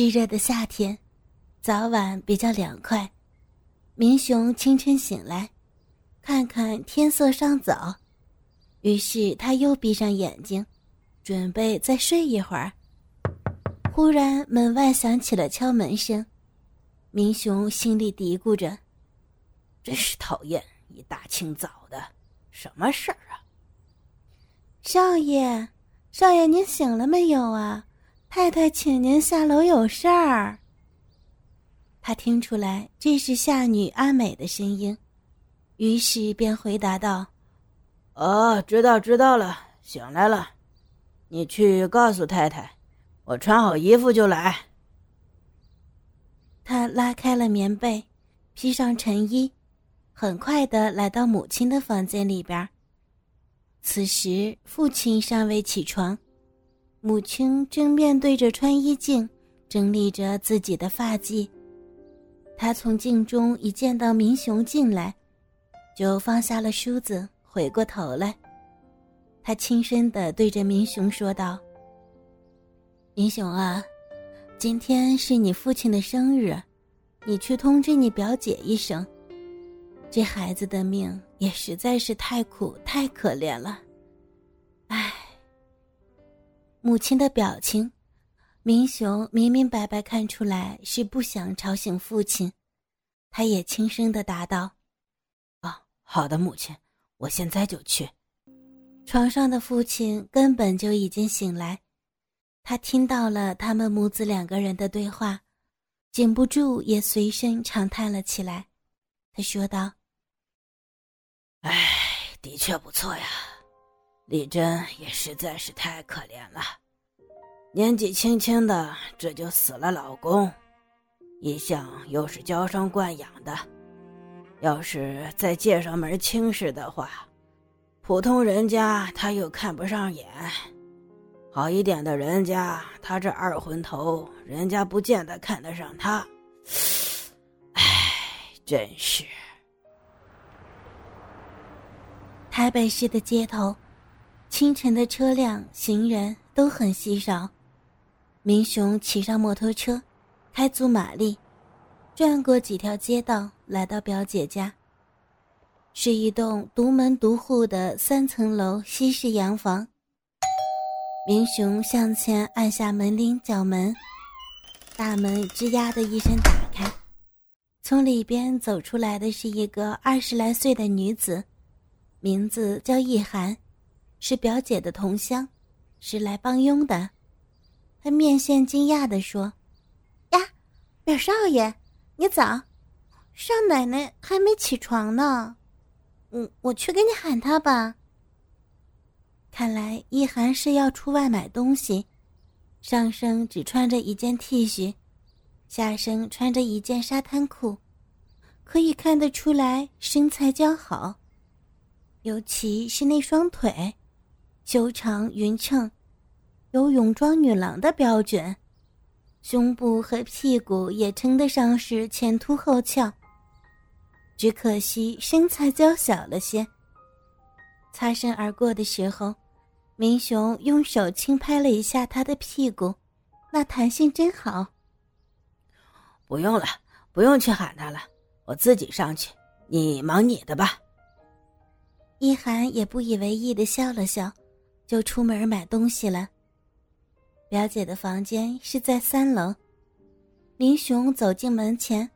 炙热的夏天，早晚比较凉快。明雄清晨醒来，看看天色尚早，于是他又闭上眼睛，准备再睡一会儿。忽然门外响起了敲门声，明雄心里嘀咕着：“真是讨厌，一大清早的，什么事儿啊？”少爷，少爷，您醒了没有啊？太太请您下楼有事儿。他听出来这是下女阿美的声音，于是便回答道：“哦，知道知道了，醒来了。你去告诉太太，我穿好衣服就来。”他拉开了棉被，披上晨衣，很快的来到母亲的房间里边。此时父亲尚未起床。母亲正面对着穿衣镜，整理着自己的发髻。她从镜中一见到明雄进来，就放下了梳子，回过头来。她轻声的对着明雄说道：“明雄啊，今天是你父亲的生日，你去通知你表姐一声。这孩子的命也实在是太苦太可怜了。”唉母亲的表情，明雄明明白白看出来是不想吵醒父亲，他也轻声的答道：“哦，好的，母亲，我现在就去。”床上的父亲根本就已经醒来，他听到了他们母子两个人的对话，禁不住也随声长叹了起来。他说道：“哎，的确不错呀。”丽珍也实在是太可怜了，年纪轻轻的这就死了老公，一向又是娇生惯养的，要是再介绍门亲事的话，普通人家他又看不上眼，好一点的人家，他这二婚头，人家不见得看得上他，唉，真是。台北市的街头。清晨的车辆、行人都很稀少。明雄骑上摩托车，开足马力，转过几条街道，来到表姐家。是一栋独门独户的三层楼西式洋房。明雄向前按下门铃，叫门，大门吱呀的一声打开，从里边走出来的是一个二十来岁的女子，名字叫易涵。是表姐的同乡，是来帮佣的。他面现惊讶的说：“呀，表少爷，你早！少奶奶还没起床呢。嗯，我去给你喊她吧。”看来一涵是要出外买东西，上身只穿着一件 T 恤，下身穿着一件沙滩裤，可以看得出来身材姣好，尤其是那双腿。修长匀称，有泳装女郎的标准，胸部和屁股也称得上是前凸后翘。只可惜身材娇小了些。擦身而过的时候，明雄用手轻拍了一下她的屁股，那弹性真好。不用了，不用去喊他了，我自己上去，你忙你的吧。一涵也不以为意的笑了笑。就出门买东西了。表姐的房间是在三楼。明雄走进门前，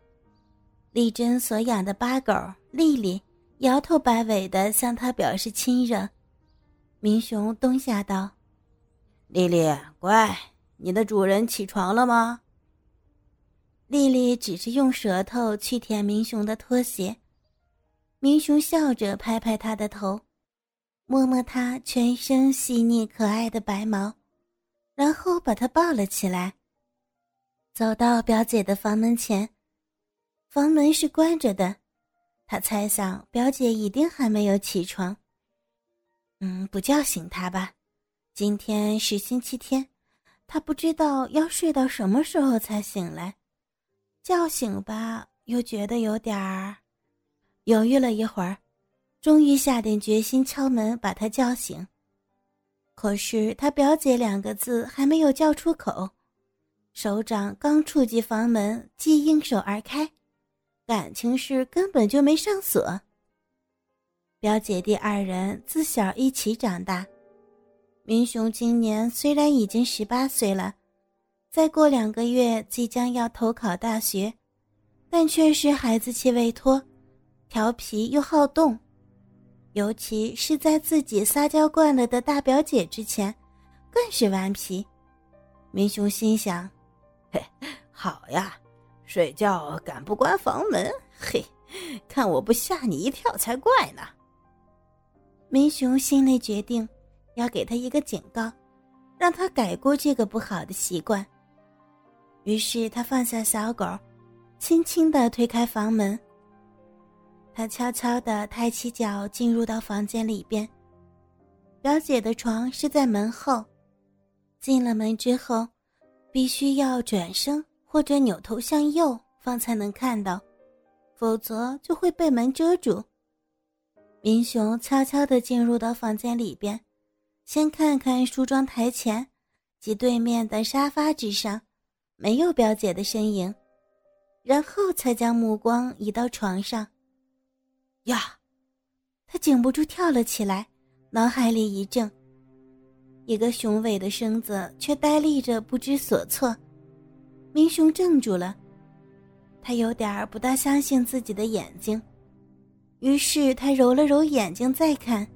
丽珍所养的八狗丽丽摇头摆尾的向他表示亲热。明雄蹲下道：“丽丽，乖，你的主人起床了吗？”丽丽只是用舌头去舔明雄的拖鞋。明雄笑着拍拍他的头。摸摸它全身细腻可爱的白毛，然后把它抱了起来。走到表姐的房门前，房门是关着的。他猜想表姐一定还没有起床。嗯，不叫醒她吧。今天是星期天，她不知道要睡到什么时候才醒来。叫醒吧，又觉得有点儿。犹豫了一会儿。终于下定决心敲门，把他叫醒。可是他表姐两个字还没有叫出口，手掌刚触及房门，即应手而开，感情是根本就没上锁。表姐弟二人自小一起长大，明雄今年虽然已经十八岁了，再过两个月即将要投考大学，但却是孩子气未脱，调皮又好动，尤其是在自己撒娇惯了的大表姐之前，更是顽皮。明雄心想。嘿，好呀，睡觉敢不关房门？嘿，看我不吓你一跳才怪呢！明雄心内决定，要给他一个警告，让他改过这个不好的习惯。于是他放下小狗，轻轻的推开房门。他悄悄地抬起脚进入到房间里边。表姐的床是在门后，进了门之后。必须要转身或者扭头向右方才能看到，否则就会被门遮住。明雄悄悄地进入到房间里边，先看看梳妆台前及对面的沙发之上，没有表姐的身影，然后才将目光移到床上。呀，他禁不住跳了起来，脑海里一怔。一个雄伟的身子却呆立着，不知所措。明雄怔住了，他有点不大相信自己的眼睛，于是他揉了揉眼睛，再看。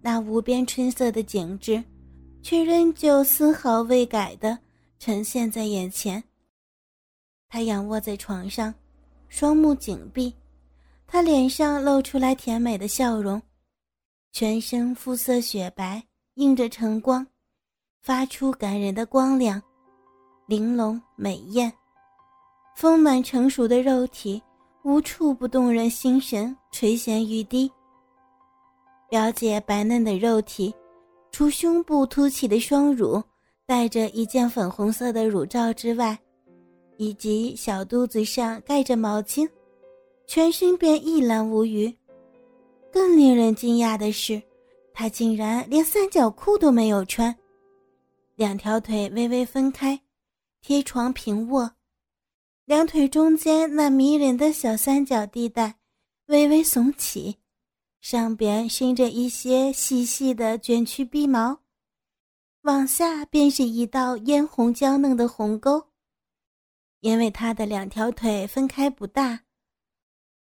那无边春色的景致，却仍旧丝毫未改的呈现在眼前。他仰卧在床上，双目紧闭，她脸上露出来甜美的笑容，全身肤色雪白。映着晨光，发出感人的光亮，玲珑美艳，丰满成熟的肉体无处不动人心神，垂涎欲滴。表姐白嫩的肉体，除胸部凸起的双乳带着一件粉红色的乳罩之外，以及小肚子上盖着毛巾，全身便一览无余。更令人惊讶的是。他竟然连三角裤都没有穿，两条腿微微分开，贴床平卧，两腿中间那迷人的小三角地带微微耸起，上边生着一些细细的卷曲鼻毛，往下便是一道嫣红娇嫩的红沟。因为他的两条腿分开不大，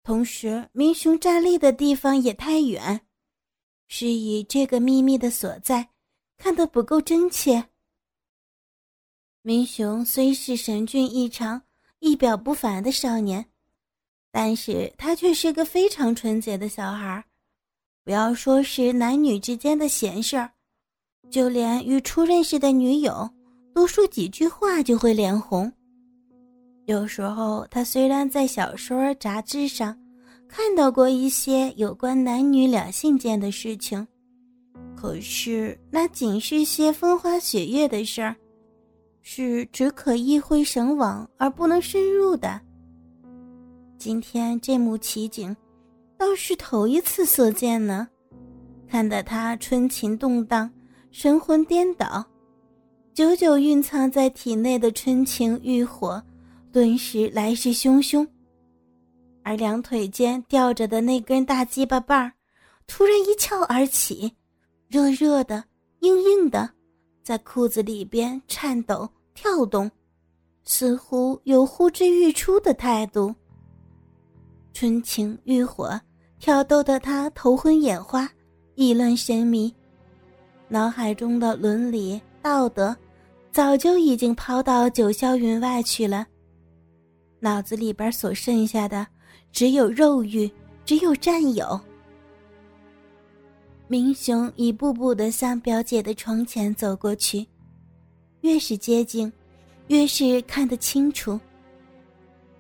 同时明雄站立的地方也太远。是以这个秘密的所在看得不够真切。明雄虽是神俊异常、仪表不凡的少年，但是他却是个非常纯洁的小孩不要说是男女之间的闲事儿，就连与初认识的女友多说几句话就会脸红。有时候他虽然在小说、杂志上。看到过一些有关男女两性间的事情，可是那仅是些风花雪月的事儿，是只可意会神往而不能深入的。今天这幕奇景，倒是头一次所见呢，看得他春情动荡，神魂颠倒，久久蕴藏在体内的春情欲火，顿时来势汹汹。而两腿间吊着的那根大鸡巴棒儿，突然一翘而起，热热的、硬硬的，在裤子里边颤抖跳动，似乎有呼之欲出的态度。春情欲火挑逗得他头昏眼花，意乱神迷，脑海中的伦理道德早就已经抛到九霄云外去了，脑子里边所剩下的。只有肉欲，只有占有。明雄一步步的向表姐的床前走过去，越是接近，越是看得清楚。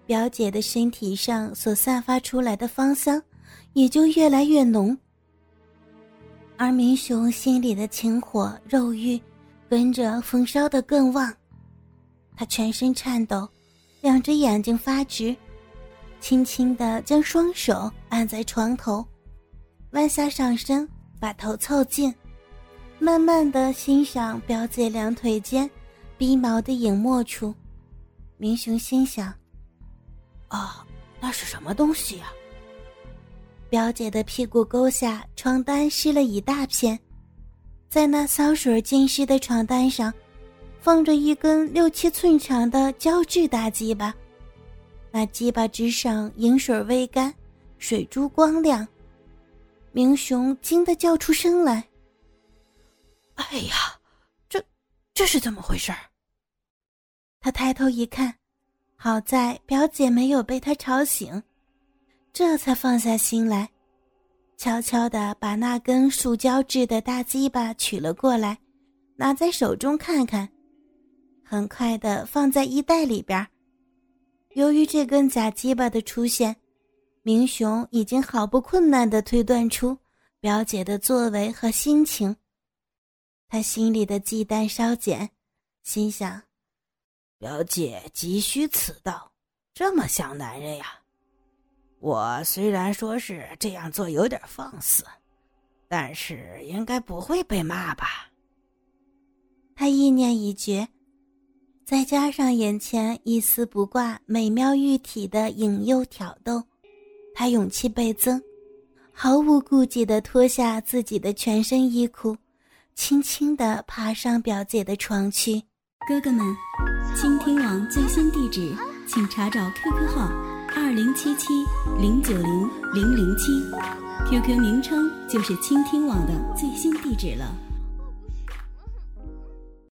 表姐的身体上所散发出来的芳香，也就越来越浓。而明雄心里的情火、肉欲，跟着焚烧的更旺。他全身颤抖，两只眼睛发直。轻轻地将双手按在床头，弯下上身，把头凑近，慢慢地欣赏表姐两腿间逼毛的影没处，明雄心想：啊，那是什么东西呀？表姐的屁股沟下床单湿了一大片，在那骚水浸湿的床单上，放着一根六七寸长的胶质大鸡巴，那鸡巴之上银水未干，水珠光亮。明雄惊得叫出声来：“哎呀，这这是怎么回事？”他抬头一看，好在表姐没有被他吵醒。这才放下心来，悄悄地把那根塑胶制的大鸡巴取了过来，拿在手中看看，很快的放在衣袋里边。由于这根假鸡巴的出现，明雄已经毫不困难地推断出表姐的作为和心情。他心里的忌惮稍减，心想：表姐急需此道，这么像男人呀。我虽然说是这样做有点放肆，但是应该不会被骂吧？他意念已决，再加上眼前一丝不挂、美妙玉体的引诱挑逗，他勇气倍增，毫无顾忌地脱下自己的全身衣裤，轻轻地爬上表姐的床去。哥哥们，倾听网最新地址，请查找 QQ 号。二零七七零九零零零七，QQ 名称就是倾听网的最新地址了。